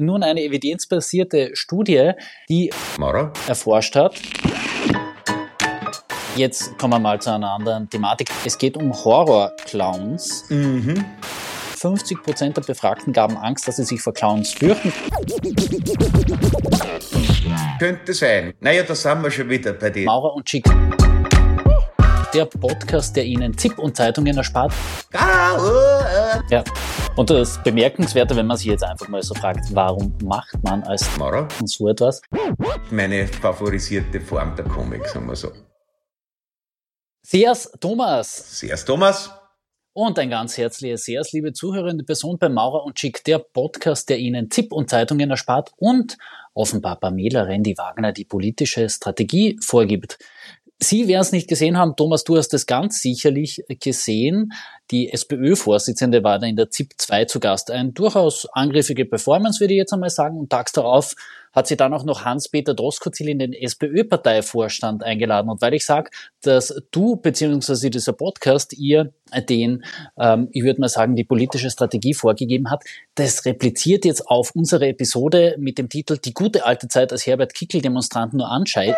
nun eine evidenzbasierte Studie, die Mara? erforscht hat. Jetzt kommen wir mal zu einer anderen Thematik. Es geht um Horror-Clowns. Mhm. 50 Prozent der Befragten gaben Angst, dass sie sich vor Clowns fürchten. Könnte sein. Naja, da sind wir schon wieder bei dir. Maurer und Chick. Der Podcast, der Ihnen ZIP und Zeitungen erspart. Ja. Und das Bemerkenswerte, wenn man sich jetzt einfach mal so fragt, warum macht man als Mara? so etwas? Meine favorisierte Form der Komik, sagen wir so. Sehr's, Thomas. Sehr's, Thomas. Und ein ganz herzliches Sehr's, liebe zuhörende Person bei Maurer und Schick, der Podcast, der Ihnen ZIP und Zeitungen erspart und offenbar Pamela Rendi-Wagner die politische Strategie vorgibt. Sie werden es nicht gesehen haben, Thomas, du hast es ganz sicherlich gesehen. Die SPÖ-Vorsitzende war da in der ZIP 2 zu Gast. Ein durchaus angriffige Performance, würde ich jetzt einmal sagen. Und tags darauf hat sie dann auch noch Hans-Peter Doskozil in den SPÖ-Parteivorstand eingeladen. Und weil ich sage, dass du beziehungsweise dieser Podcast ihr den, ähm, ich würde mal sagen, die politische Strategie vorgegeben hat, das repliziert jetzt auf unsere Episode mit dem Titel Die gute alte Zeit, als Herbert Kickel Demonstranten nur anscheit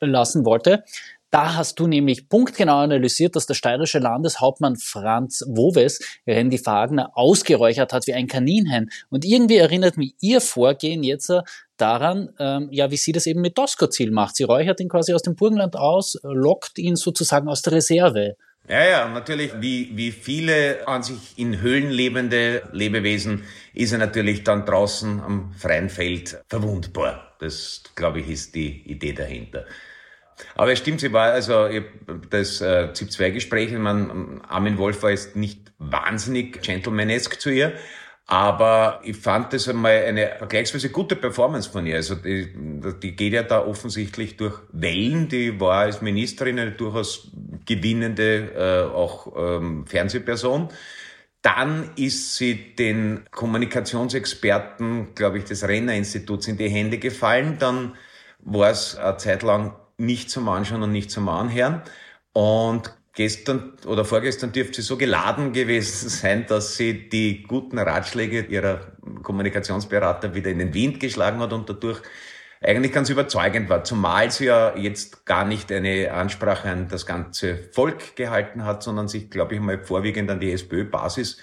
lassen wollte. Da hast du nämlich punktgenau analysiert, dass der steirische Landeshauptmann Franz Woves Randy Fagner ausgeräuchert hat wie ein Kaninchen. Und irgendwie erinnert mich ihr Vorgehen jetzt daran, ähm, ja, wie sie das eben mit Doskozil macht. Sie räuchert ihn quasi aus dem Burgenland aus, lockt ihn sozusagen aus der Reserve. Ja, ja, natürlich, wie, wie viele an sich in Höhlen lebende Lebewesen, ist er natürlich dann draußen am freien Feld verwundbar. Das, glaube ich, ist die Idee dahinter. Aber es stimmt, sie war, also das äh, ZIP-2-Gespräch, man, Armin Wolf war jetzt nicht wahnsinnig gentlemanesk zu ihr, aber ich fand das einmal eine vergleichsweise gute Performance von ihr. Also die, die geht ja da offensichtlich durch Wellen. Die war als Ministerin eine durchaus gewinnende äh, auch ähm, Fernsehperson. Dann ist sie den Kommunikationsexperten, glaube ich, des Renner-Instituts in die Hände gefallen. Dann war es eine Zeit lang nicht zum Anschauen und nicht zum Anhören. Und gestern oder vorgestern dürfte sie so geladen gewesen sein, dass sie die guten Ratschläge ihrer Kommunikationsberater wieder in den Wind geschlagen hat und dadurch eigentlich ganz überzeugend war. Zumal sie ja jetzt gar nicht eine Ansprache an das ganze Volk gehalten hat, sondern sich, glaube ich, mal vorwiegend an die SPÖ-Basis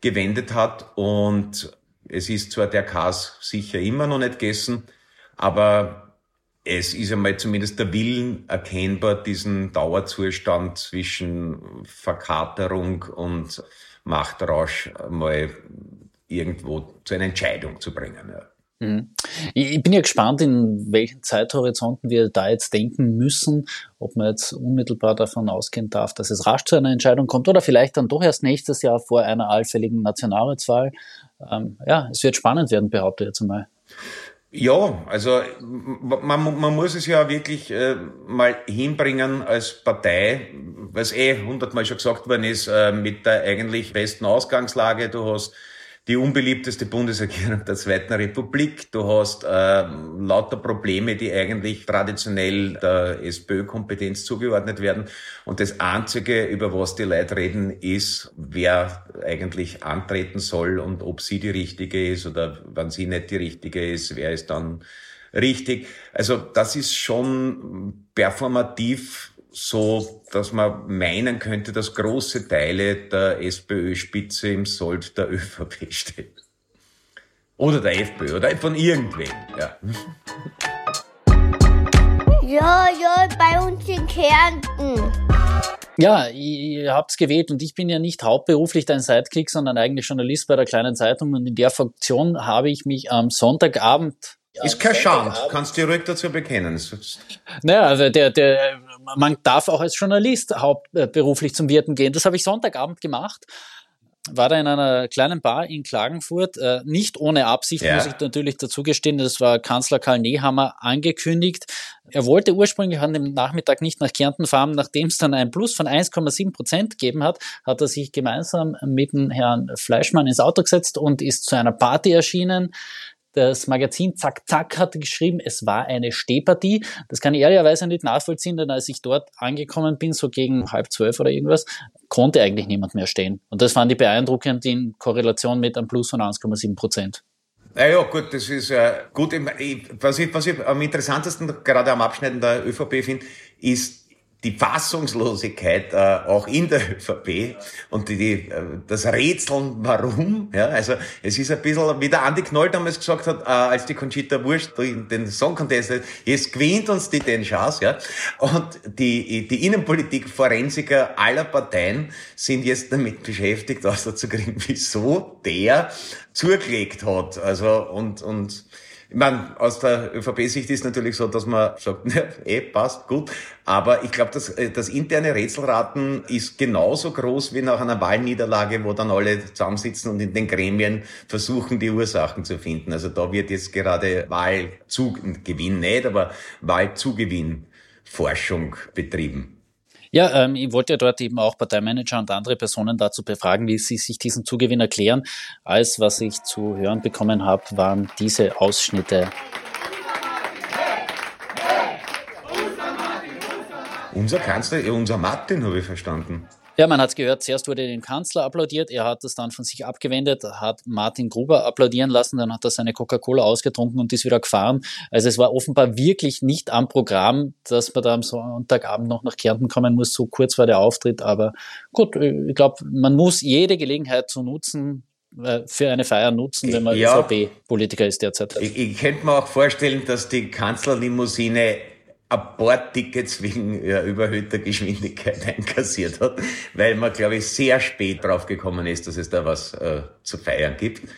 gewendet hat. Und es ist zwar der Kas sicher immer noch nicht gegessen, aber es ist einmal zumindest der Willen erkennbar, diesen Dauerzustand zwischen Verkaterung und Machtrausch mal irgendwo zu einer Entscheidung zu bringen. Ja. Mhm. Ich bin ja gespannt, in welchen Zeithorizonten wir da jetzt denken müssen, ob man jetzt unmittelbar davon ausgehen darf, dass es rasch zu einer Entscheidung kommt oder vielleicht dann doch erst nächstes Jahr vor einer allfälligen Nationalratswahl. Ähm, ja, es wird spannend werden, behaupte ich jetzt einmal. Ja, also man, man muss es ja wirklich äh, mal hinbringen als Partei, was eh hundertmal schon gesagt worden ist, äh, mit der eigentlich besten Ausgangslage. Du hast die unbeliebteste Bundesregierung der Zweiten Republik. Du hast äh, lauter Probleme, die eigentlich traditionell der SPÖ-Kompetenz zugeordnet werden. Und das Einzige, über was die Leute reden, ist, wer eigentlich antreten soll und ob sie die Richtige ist oder wenn sie nicht die Richtige ist, wer ist dann richtig. Also das ist schon performativ so, dass man meinen könnte, dass große Teile der SPÖ-Spitze im Sold der ÖVP stehen. Oder der FPÖ oder von irgendwem. Ja. Ja, ja, bei uns in Kärnten. Ja, ihr habt's gewählt und ich bin ja nicht hauptberuflich dein Sidekick, sondern eigentlich Journalist bei der kleinen Zeitung und in der Funktion habe ich mich am Sonntagabend ist kein Schand, kannst du dir ruhig dazu bekennen. Naja, also der, der, man darf auch als Journalist hauptberuflich zum Wirten gehen. Das habe ich Sonntagabend gemacht. War da in einer kleinen Bar in Klagenfurt, äh, nicht ohne Absicht, ja. muss ich natürlich dazu gestehen. Das war Kanzler Karl Nehammer angekündigt. Er wollte ursprünglich an dem Nachmittag nicht nach Kärnten fahren. Nachdem es dann ein Plus von 1,7 Prozent gegeben hat, hat er sich gemeinsam mit dem Herrn Fleischmann ins Auto gesetzt und ist zu einer Party erschienen. Das Magazin Zack Zack hatte geschrieben, es war eine Stehpartie. Das kann ich ehrlicherweise nicht nachvollziehen, denn als ich dort angekommen bin, so gegen halb zwölf oder irgendwas, konnte eigentlich niemand mehr stehen. Und das fand ich beeindruckend in Korrelation mit einem Plus von 1,7 Prozent. Naja, gut, das ist äh, gut. Was ich, was ich am interessantesten gerade am Abschneiden der ÖVP finde, ist die Fassungslosigkeit äh, auch in der ÖVP und die, die, äh, das Rätseln, warum. Ja, also es ist ein bisschen, wie der Andi Knoll damals gesagt hat, äh, als die Conchita Wurst den Song Contest, jetzt gewinnt uns die den Chance. Ja? Und die, die Innenpolitik-Forensiker aller Parteien sind jetzt damit beschäftigt, auszukriegen, wieso der zugelegt hat. Also und, und ich meine, aus der ÖVP-Sicht ist natürlich so, dass man sagt, ja, eh, passt, gut. Aber ich glaube, das, äh, das interne Rätselraten ist genauso groß wie nach einer Wahlniederlage, wo dann alle zusammensitzen und in den Gremien versuchen, die Ursachen zu finden. Also da wird jetzt gerade Wahlzugewinn nicht, aber Wahlzugewinnforschung betrieben. Ja, ähm, ich wollte ja dort eben auch Parteimanager und andere Personen dazu befragen, wie sie sich diesen Zugewinn erklären. Alles, was ich zu hören bekommen habe, waren diese Ausschnitte. Unser Kanzler, unser Martin, habe ich verstanden. Ja, man hat es gehört, zuerst wurde dem Kanzler applaudiert, er hat es dann von sich abgewendet, hat Martin Gruber applaudieren lassen, dann hat er seine Coca-Cola ausgetrunken und ist wieder gefahren. Also es war offenbar wirklich nicht am Programm, dass man da am Sonntagabend noch nach Kärnten kommen muss, so kurz war der Auftritt. Aber gut, ich glaube, man muss jede Gelegenheit zu nutzen, äh, für eine Feier nutzen, wenn man ja, ÖVP-Politiker ist derzeit. Ich, ich könnte mir auch vorstellen, dass die Kanzlerlimousine ein paar Tickets wegen überhöhter Geschwindigkeit einkassiert hat, weil man, glaube ich, sehr spät drauf gekommen ist, dass es da was äh, zu feiern gibt.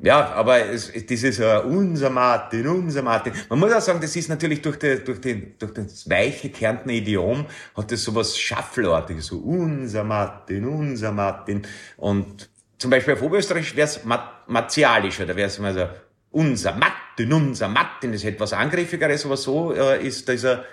Ja, aber es, dieses uh, unser Martin, unser Martin. Man muss auch sagen, das ist natürlich durch, die, durch, die, durch das weiche Kärntner Idiom hat das sowas Schaffelartiges, so unser Martin, unser Martin. Und zum Beispiel auf Oberösterreich wäre es martialisch, oder wäre es mal so unser Martin, unser Martin ist etwas Angriffigeres, aber so äh, ist dieser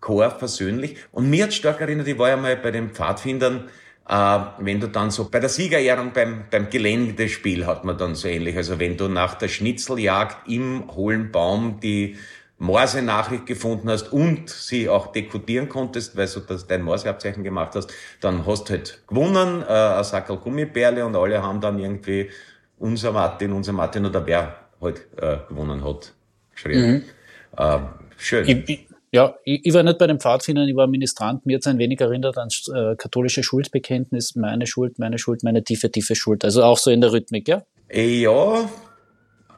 Chor versöhnlich. Und mir hat stark erinnert, ich war ja mal bei den Pfadfindern, äh, wenn du dann so bei der Siegerehrung beim, beim Geländespiel hat man dann so ähnlich. Also wenn du nach der Schnitzeljagd im hohlen Baum die Morse-Nachricht gefunden hast und sie auch dekodieren konntest, weil du das dein Morse-Abzeichen gemacht hast, dann hast du halt gewonnen, äh, ein Sackel Gummibärle und alle haben dann irgendwie unser Martin, unser Martin oder wer halt äh, gewonnen hat, geschrieben. Mhm. Äh, schön. Ich, ich, ja, ich, ich, war nicht bei den Pfadfindern, ich war Ministrant. Mir hat es ein wenig erinnert an äh, katholische Schuldbekenntnis, meine Schuld, meine Schuld, meine tiefe, tiefe Schuld. Also auch so in der Rhythmik, ja? Ja,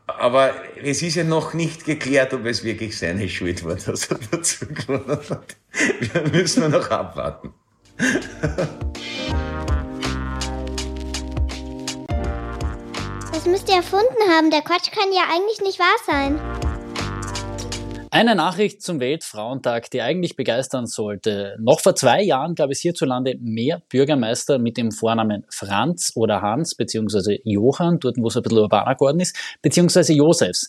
aber es ist ja noch nicht geklärt, ob es wirklich seine Schuld war, dass er dazu gewonnen hat. Wir müssen noch abwarten. Das müsst ihr erfunden haben. Der Quatsch kann ja eigentlich nicht wahr sein. Eine Nachricht zum Weltfrauentag, die eigentlich begeistern sollte. Noch vor zwei Jahren gab es hierzulande mehr Bürgermeister mit dem Vornamen Franz oder Hans, beziehungsweise Johann, dort wo es ein bisschen urbaner geworden ist, beziehungsweise Josefs.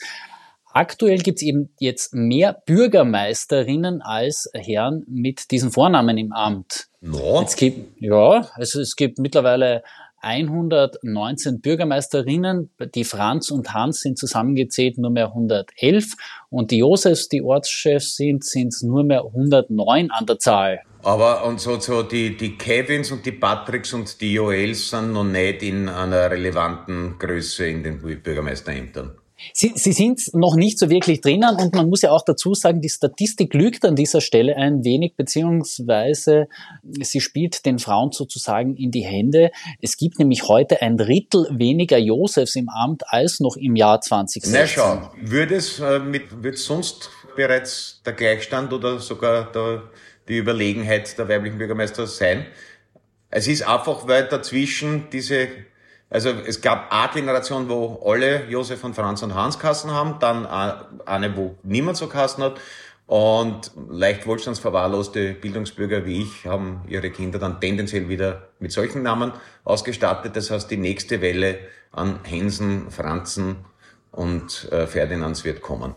Aktuell gibt es eben jetzt mehr Bürgermeisterinnen als Herren mit diesen Vornamen im Amt. No. Es gibt, ja, also es gibt mittlerweile 119 Bürgermeisterinnen. Die Franz und Hans sind zusammengezählt nur mehr 111 und die Josefs, die Ortschefs sind, sind es nur mehr 109 an der Zahl. Aber und so, so die, die Kevins und die Patricks und die Joels sind noch nicht in einer relevanten Größe in den Bürgermeisterämtern. Sie, Sie sind noch nicht so wirklich drinnen und man muss ja auch dazu sagen, die Statistik lügt an dieser Stelle ein wenig, beziehungsweise sie spielt den Frauen sozusagen in die Hände. Es gibt nämlich heute ein Drittel weniger Josefs im Amt als noch im Jahr 2016. Na schau, würde es äh, mit, wird sonst bereits der Gleichstand oder sogar der, die Überlegenheit der weiblichen Bürgermeister sein? Es ist einfach, weil dazwischen diese also es gab eine Generation, wo alle Josef und Franz und Hans Kassen haben, dann eine, wo niemand so Kassen hat. Und leicht wohlstandsverwahrloste Bildungsbürger wie ich haben ihre Kinder dann tendenziell wieder mit solchen Namen ausgestattet. Das heißt, die nächste Welle an Hensen, Franzen und äh, Ferdinands wird kommen.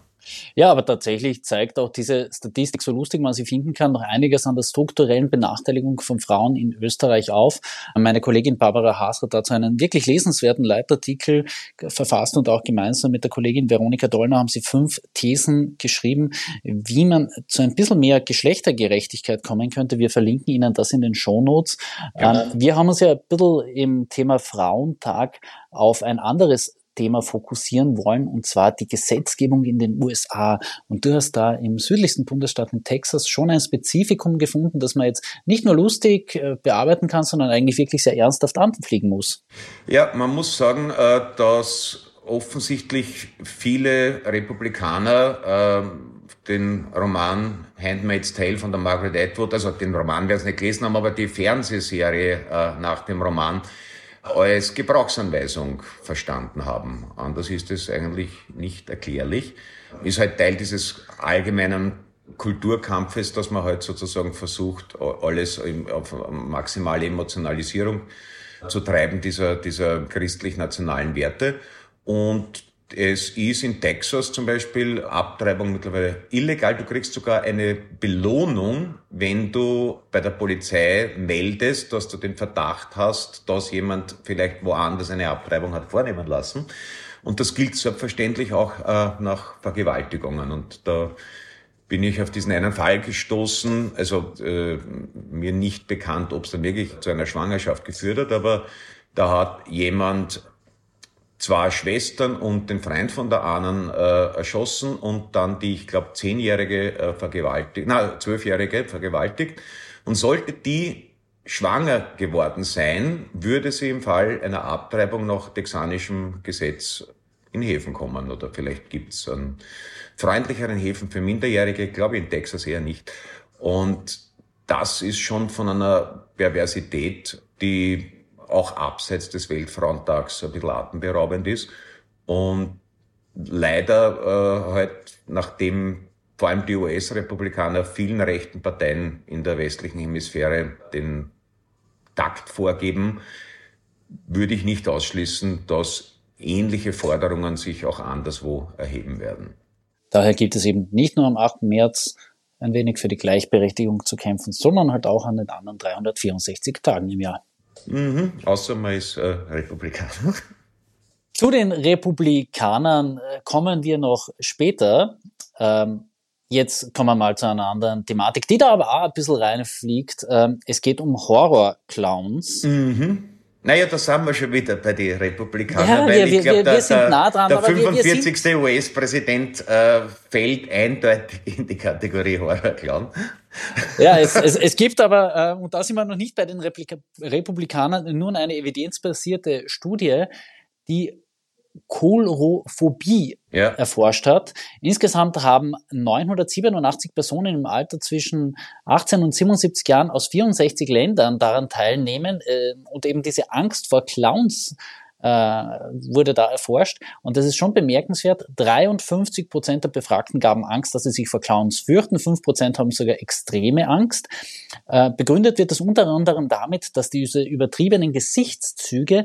Ja, aber tatsächlich zeigt auch diese Statistik, so lustig man sie finden kann, noch einiges an der strukturellen Benachteiligung von Frauen in Österreich auf. Meine Kollegin Barbara Haas hat dazu einen wirklich lesenswerten Leitartikel verfasst und auch gemeinsam mit der Kollegin Veronika Dollner haben sie fünf Thesen geschrieben, wie man zu ein bisschen mehr Geschlechtergerechtigkeit kommen könnte. Wir verlinken Ihnen das in den Shownotes. Ähm, wir haben uns ja ein bisschen im Thema Frauentag auf ein anderes Thema fokussieren wollen, und zwar die Gesetzgebung in den USA. Und du hast da im südlichsten Bundesstaat in Texas schon ein Spezifikum gefunden, das man jetzt nicht nur lustig äh, bearbeiten kann, sondern eigentlich wirklich sehr ernsthaft anfliegen muss. Ja, man muss sagen, äh, dass offensichtlich viele Republikaner äh, den Roman Handmaid's Tale von der Margaret Atwood, also den Roman werden sie nicht gelesen haben, aber die Fernsehserie nach dem Roman als Gebrauchsanweisung verstanden haben. Anders ist es eigentlich nicht erklärlich. Ist halt Teil dieses allgemeinen Kulturkampfes, dass man halt sozusagen versucht, alles auf maximale Emotionalisierung zu treiben, dieser, dieser christlich-nationalen Werte. Und es ist in Texas zum Beispiel Abtreibung mittlerweile illegal. Du kriegst sogar eine Belohnung, wenn du bei der Polizei meldest, dass du den Verdacht hast, dass jemand vielleicht woanders eine Abtreibung hat vornehmen lassen. Und das gilt selbstverständlich auch äh, nach Vergewaltigungen. Und da bin ich auf diesen einen Fall gestoßen, also äh, mir nicht bekannt, ob es dann wirklich zu einer Schwangerschaft geführt hat, aber da hat jemand zwei Schwestern und den Freund von der einen äh, erschossen und dann die, ich glaube, zehnjährige äh, vergewaltigt, na, zwölfjährige vergewaltigt. Und sollte die schwanger geworden sein, würde sie im Fall einer Abtreibung nach texanischem Gesetz in Häfen kommen. Oder vielleicht gibt's einen freundlicheren Häfen für Minderjährige, glaube ich in Texas eher nicht. Und das ist schon von einer Perversität, die auch abseits des Weltfrauentags ein bisschen atemberaubend ist. Und leider äh, halt, nachdem vor allem die US-Republikaner vielen rechten Parteien in der westlichen Hemisphäre den Takt vorgeben, würde ich nicht ausschließen, dass ähnliche Forderungen sich auch anderswo erheben werden. Daher gibt es eben nicht nur am 8. März ein wenig für die Gleichberechtigung zu kämpfen, sondern halt auch an den anderen 364 Tagen im Jahr. Mhm, außer man ist äh, Republikaner. Zu den Republikanern äh, kommen wir noch später. Ähm, jetzt kommen wir mal zu einer anderen Thematik, die da aber auch ein bisschen reinfliegt. Ähm, es geht um Horror-Clowns. Mhm. Naja, da sind wir schon wieder bei den Republikanern, ja, weil wir, ich glaube, der, nah dran, der 45. US-Präsident äh, fällt eindeutig in die Kategorie Horror-Clown. Ja, es, es, es gibt aber, äh, und da sind wir noch nicht bei den Replika Republikanern, nun eine evidenzbasierte Studie, die Kolrophobie ja. erforscht hat. Insgesamt haben 987 Personen im Alter zwischen 18 und 77 Jahren aus 64 Ländern daran teilnehmen äh, und eben diese Angst vor Clowns äh, wurde da erforscht. Und das ist schon bemerkenswert. 53 Prozent der Befragten gaben Angst, dass sie sich vor Clowns fürchten. 5 Prozent haben sogar extreme Angst. Äh, begründet wird das unter anderem damit, dass diese übertriebenen Gesichtszüge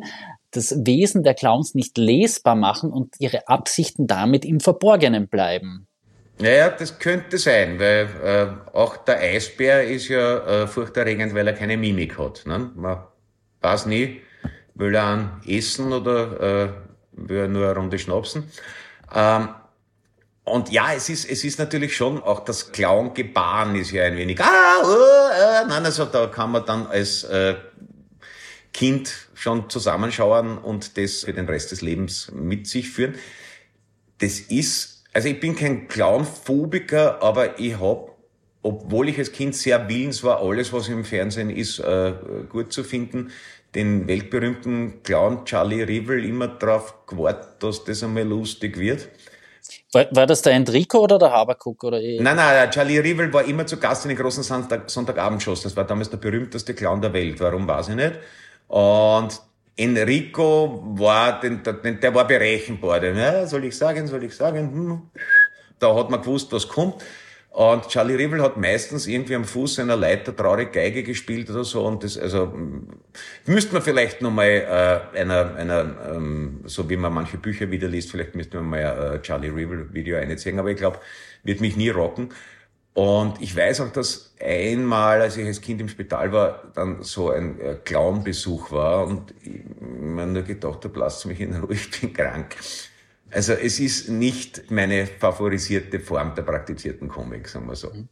das Wesen der Clowns nicht lesbar machen und ihre Absichten damit im Verborgenen bleiben. Naja, das könnte sein, weil äh, auch der Eisbär ist ja äh, furchterregend, weil er keine Mimik hat. Ne? Man weiß nie, will er einen essen oder äh, will er nur eine Runde schnapsen. Ähm, und ja, es ist, es ist natürlich schon, auch das Clown-Gebaren ist ja ein wenig, ah, uh, uh, nein, also da kann man dann als äh, Kind schon zusammenschauen und das für den Rest des Lebens mit sich führen. Das ist, also ich bin kein Clownphobiker, aber ich habe, obwohl ich als Kind sehr willens war, alles, was im Fernsehen ist, äh, gut zu finden, den weltberühmten Clown Charlie Rivel immer drauf gewartet, dass das einmal lustig wird. War, war das der Enrico oder der Habakuk? Oder eh? Nein, nein, Charlie Rivel war immer zu Gast in den großen Sonntag, Sonntagabendshows. Das war damals der berühmteste Clown der Welt. Warum, weiß ich nicht. Und Enrico war, den, den, der war berechenbar. Den, ja, soll ich sagen, soll ich sagen? Hm. Da hat man gewusst, was kommt. Und Charlie Rivel hat meistens irgendwie am Fuß einer Leiter traurig Geige gespielt oder so. Und das, also, müsste man vielleicht nochmal äh, einer, einer ähm, so wie man manche Bücher wieder liest, vielleicht müsste man mal ein äh, Charlie Rivel Video einziehen. Aber ich glaube, wird mich nie rocken. Und ich weiß auch, dass einmal, als ich als Kind im Spital war, dann so ein äh, Clown-Besuch war und ich mir nur gedacht habe, lasst mich in Ruhe, ich bin krank. Also es ist nicht meine favorisierte Form der praktizierten Komik, sagen wir so. Äh,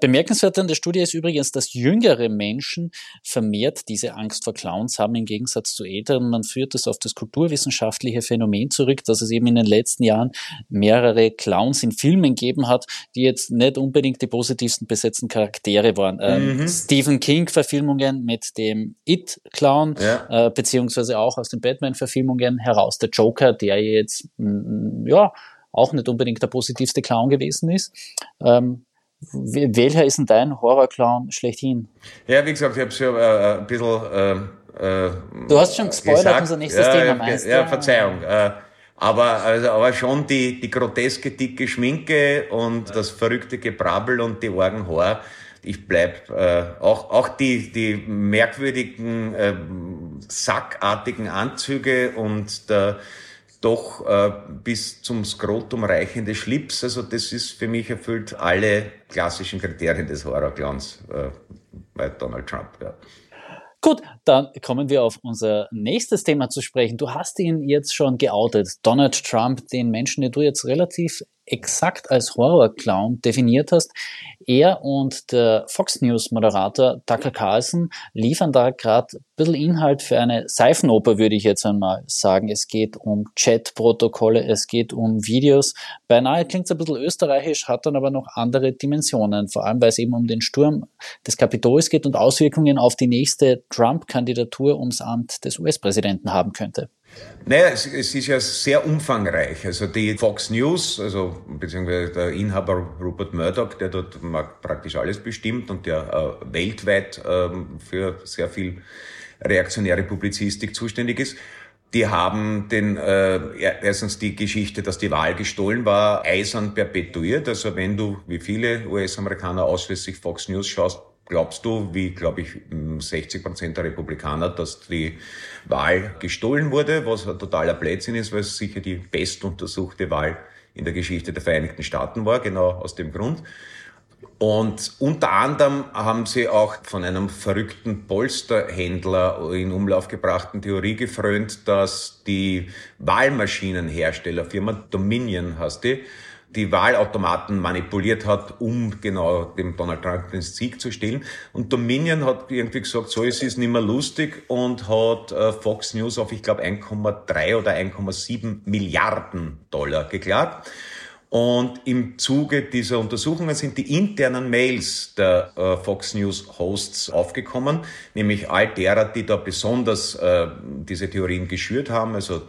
bemerkenswert an der Studie ist übrigens, dass jüngere Menschen vermehrt diese Angst vor Clowns haben im Gegensatz zu älteren. Man führt das auf das kulturwissenschaftliche Phänomen zurück, dass es eben in den letzten Jahren mehrere Clowns in Filmen gegeben hat, die jetzt nicht unbedingt die positivsten besetzten Charaktere waren. Ähm, mhm. Stephen King-Verfilmungen mit dem It-Clown, ja. äh, beziehungsweise auch aus den Batman-Verfilmungen heraus der Joker, der jetzt, mm, ja, auch nicht unbedingt der positivste Clown gewesen ist. Ähm, welcher ist denn dein Horrorclown schlechthin? Ja, wie gesagt, ich habe es ja äh, ein bisschen. Äh, äh, du hast schon gespoilert, gesagt. unser nächstes ja, Thema meinst Ja, Verzeihung. Äh, aber, also, aber schon die, die groteske, dicke Schminke und das verrückte Gebrabbel und die argen Haare. Ich bleib äh, auch, auch die, die merkwürdigen, äh, sackartigen Anzüge und der doch äh, bis zum Skrotum reichende Schlips. Also das ist für mich erfüllt alle klassischen Kriterien des Horrorclowns äh, bei Donald Trump. Ja. Gut, dann kommen wir auf unser nächstes Thema zu sprechen. Du hast ihn jetzt schon geoutet, Donald Trump, den Menschen, den du jetzt relativ exakt als Horrorclown definiert hast. Er und der Fox News Moderator Tucker Carlson liefern da gerade ein bisschen Inhalt für eine Seifenoper, würde ich jetzt einmal sagen. Es geht um Chatprotokolle, es geht um Videos. Beinahe klingt es ein bisschen österreichisch, hat dann aber noch andere Dimensionen, vor allem weil es eben um den Sturm des Kapitols geht und Auswirkungen auf die nächste Trump-Kandidatur ums Amt des US-Präsidenten haben könnte. Naja, es, es, ist ja sehr umfangreich. Also die Fox News, also beziehungsweise der Inhaber Rupert Murdoch, der dort praktisch alles bestimmt und der äh, weltweit äh, für sehr viel reaktionäre Publizistik zuständig ist, die haben den äh, erstens die Geschichte, dass die Wahl gestohlen war, eisern perpetuiert. Also wenn du, wie viele US-Amerikaner ausschließlich Fox News schaust, Glaubst du, wie glaube ich 60 Prozent der Republikaner, dass die Wahl gestohlen wurde, was ein totaler Blödsinn ist, weil es sicher die bestuntersuchte Wahl in der Geschichte der Vereinigten Staaten war, genau aus dem Grund. Und unter anderem haben sie auch von einem verrückten Polsterhändler in Umlauf gebrachten Theorie gefrönt, dass die Wahlmaschinenherstellerfirma Dominion heißt die, die Wahlautomaten manipuliert hat, um genau dem Donald Trump den Sieg zu stehlen. Und Dominion hat irgendwie gesagt, so es ist nicht mehr lustig und hat äh, Fox News auf, ich glaube, 1,3 oder 1,7 Milliarden Dollar geklagt. Und im Zuge dieser Untersuchungen sind die internen Mails der äh, Fox News Hosts aufgekommen, nämlich all derer, die da besonders äh, diese Theorien geschürt haben, also äh,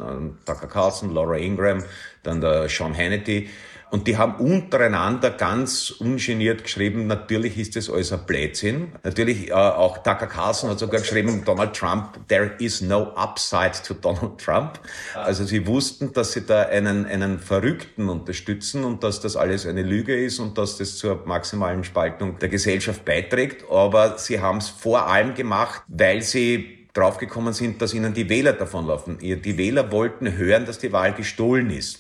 Tucker Carlson, Laura Ingram, dann der Sean Hannity, und die haben untereinander ganz ungeniert geschrieben, natürlich ist das alles ein Blödsinn. Natürlich äh, auch Tucker Carlson hat sogar geschrieben, Donald Trump, there is no upside to Donald Trump. Also sie wussten, dass sie da einen, einen Verrückten unterstützen und dass das alles eine Lüge ist und dass das zur maximalen Spaltung der Gesellschaft beiträgt. Aber sie haben es vor allem gemacht, weil sie draufgekommen sind, dass ihnen die Wähler davonlaufen. Die Wähler wollten hören, dass die Wahl gestohlen ist.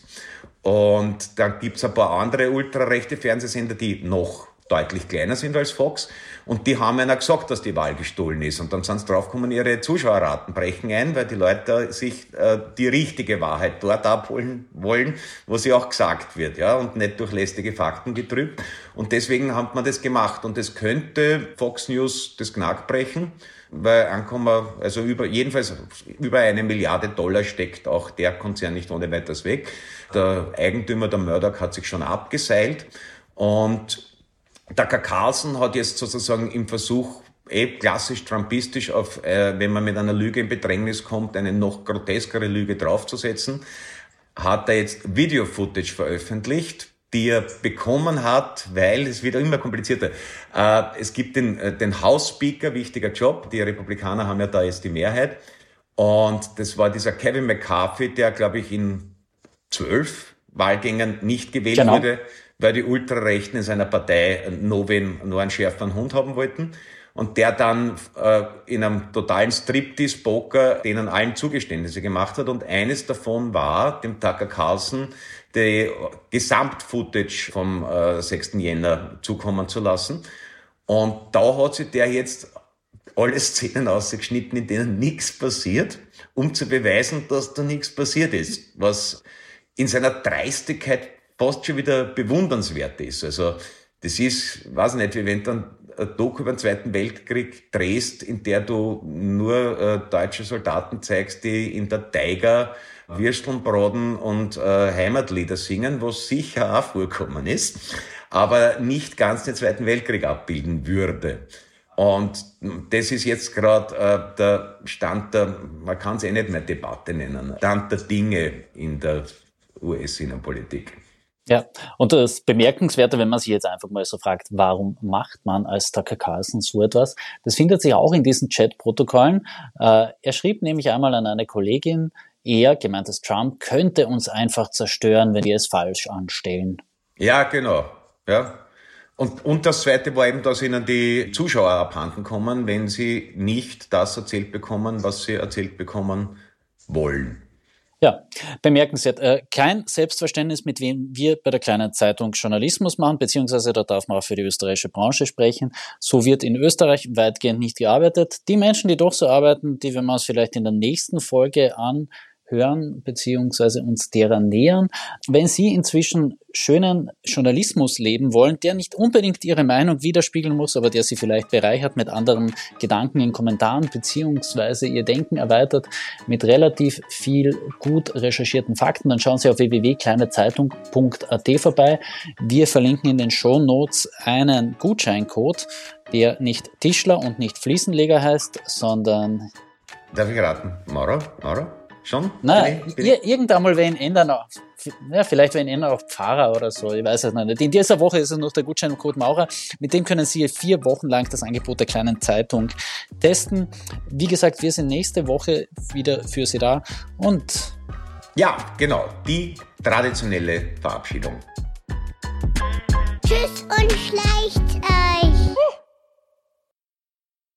Und dann gibt's ein paar andere ultrarechte Fernsehsender, die noch deutlich kleiner sind als Fox. Und die haben einer gesagt, dass die Wahl gestohlen ist. Und dann sind sie draufgekommen, ihre Zuschauerraten brechen ein, weil die Leute sich äh, die richtige Wahrheit dort abholen wollen, wo sie auch gesagt wird, ja, und nicht durch lästige Fakten getrübt. Und deswegen hat man das gemacht. Und es könnte Fox News das Knack brechen weil ankommen, also über, jedenfalls über eine Milliarde Dollar steckt auch der Konzern nicht ohne weiteres weg. Der Eigentümer, der Murdoch, hat sich schon abgeseilt und der Carlson hat jetzt sozusagen im Versuch, eh klassisch trumpistisch, auf, äh, wenn man mit einer Lüge in Bedrängnis kommt, eine noch groteskere Lüge draufzusetzen, hat er jetzt Video-Footage veröffentlicht, die er bekommen hat, weil es wird immer komplizierter. Äh, es gibt den, äh, den House Speaker, wichtiger Job. Die Republikaner haben ja da jetzt die Mehrheit. Und das war dieser Kevin McCarthy, der, glaube ich, in zwölf Wahlgängen nicht gewählt genau. wurde, weil die Ultrarechten in seiner Partei wen, nur einen schärferen Hund haben wollten. Und der dann äh, in einem totalen Striptease-Poker denen allen Zugeständnisse gemacht hat. Und eines davon war, dem Tucker Carlson die Gesamtfootage vom äh, 6. Jänner zukommen zu lassen. Und da hat sich der jetzt alle Szenen ausgeschnitten, in denen nichts passiert, um zu beweisen, dass da nichts passiert ist. Was in seiner Dreistigkeit fast schon wieder bewundernswert ist. Also Das ist, weiß nicht, wie wenn dann ein Doku über den Zweiten Weltkrieg drehst, in der du nur äh, deutsche Soldaten zeigst, die in der Tiger Würsteln braten und äh, Heimatlieder singen, was sicher auch vorkommen ist, aber nicht ganz den Zweiten Weltkrieg abbilden würde. Und das ist jetzt gerade äh, der Stand der, man kann es eh nicht mehr Debatte nennen, Stand der Dinge in der US-Innenpolitik. Ja, und das Bemerkenswerte, wenn man sich jetzt einfach mal so fragt, warum macht man als Tucker Carlson so etwas? Das findet sich auch in diesen Chat-Protokollen. Äh, er schrieb nämlich einmal an eine Kollegin, er, gemeint ist Trump, könnte uns einfach zerstören, wenn wir es falsch anstellen. Ja, genau. Ja. Und, und das Zweite war eben, dass ihnen die Zuschauer abhanden kommen, wenn sie nicht das erzählt bekommen, was sie erzählt bekommen wollen. Ja, bemerkenswert. Äh, kein Selbstverständnis, mit wem wir bei der kleinen Zeitung Journalismus machen, beziehungsweise da darf man auch für die österreichische Branche sprechen. So wird in Österreich weitgehend nicht gearbeitet. Die Menschen, die doch so arbeiten, die werden wir uns vielleicht in der nächsten Folge an hören beziehungsweise uns derer nähern. Wenn Sie inzwischen schönen Journalismus leben wollen, der nicht unbedingt Ihre Meinung widerspiegeln muss, aber der Sie vielleicht bereichert mit anderen Gedanken in Kommentaren beziehungsweise Ihr Denken erweitert mit relativ viel gut recherchierten Fakten, dann schauen Sie auf www.kleinezeitung.at vorbei. Wir verlinken in den Show Notes einen Gutscheincode, der nicht Tischler und nicht Fliesenleger heißt, sondern Darf ich raten? Maurer? Maurer? Schon? Nein, irgendwann mal wen ändern. Ja, vielleicht wen ändern auch Pfarrer oder so. Ich weiß es noch nicht. In dieser Woche ist es noch der Gutscheincode Maurer. Mit dem können Sie vier Wochen lang das Angebot der kleinen Zeitung testen. Wie gesagt, wir sind nächste Woche wieder für Sie da und ja, genau, die traditionelle Verabschiedung. Tschüss und schleicht